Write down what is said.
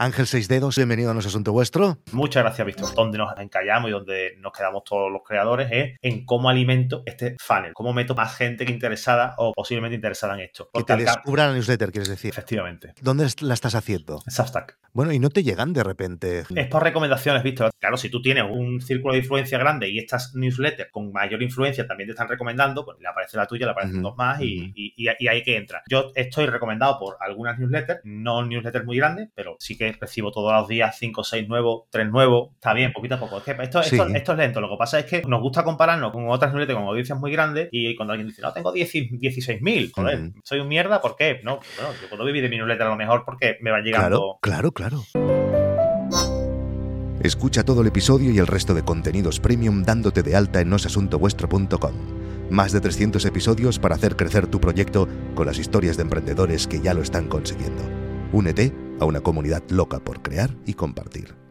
Ángel Seis Dedos, bienvenido a nuestro asunto vuestro. Muchas gracias, Víctor. Donde nos encallamos y donde nos quedamos todos los creadores es en cómo alimento este funnel, cómo meto más gente que interesada o posiblemente interesada en esto. que te descubra la newsletter, quieres decir. Efectivamente. ¿Dónde la estás haciendo? Substack. Bueno, y no te llegan de repente. Es por recomendaciones, Víctor. Claro, si tú tienes un círculo de influencia grande y estas newsletters con mayor influencia también te están recomendando, pues le aparece la tuya, le aparecen dos más y, y, ahí que entra. Yo estoy recomendado por algunas newsletters, no newsletters muy grandes, pero sí que recibo todos los días 5 o 6 nuevos, 3 nuevos, está bien, poquito a poco. esto, es lento, lo que pasa es que nos gusta compararnos con otras newsletters con audiencias muy grandes y cuando alguien dice, no, tengo 16.000, joder, soy un mierda, ¿por qué? No, bueno, yo puedo vivir de mi newsletter a lo mejor porque me va llegando... Claro, claro, claro. Escucha todo el episodio y el resto de contenidos premium dándote de alta en nosasuntovuestro.com. Más de 300 episodios para hacer crecer tu proyecto con las historias de emprendedores que ya lo están consiguiendo. Únete a una comunidad loca por crear y compartir.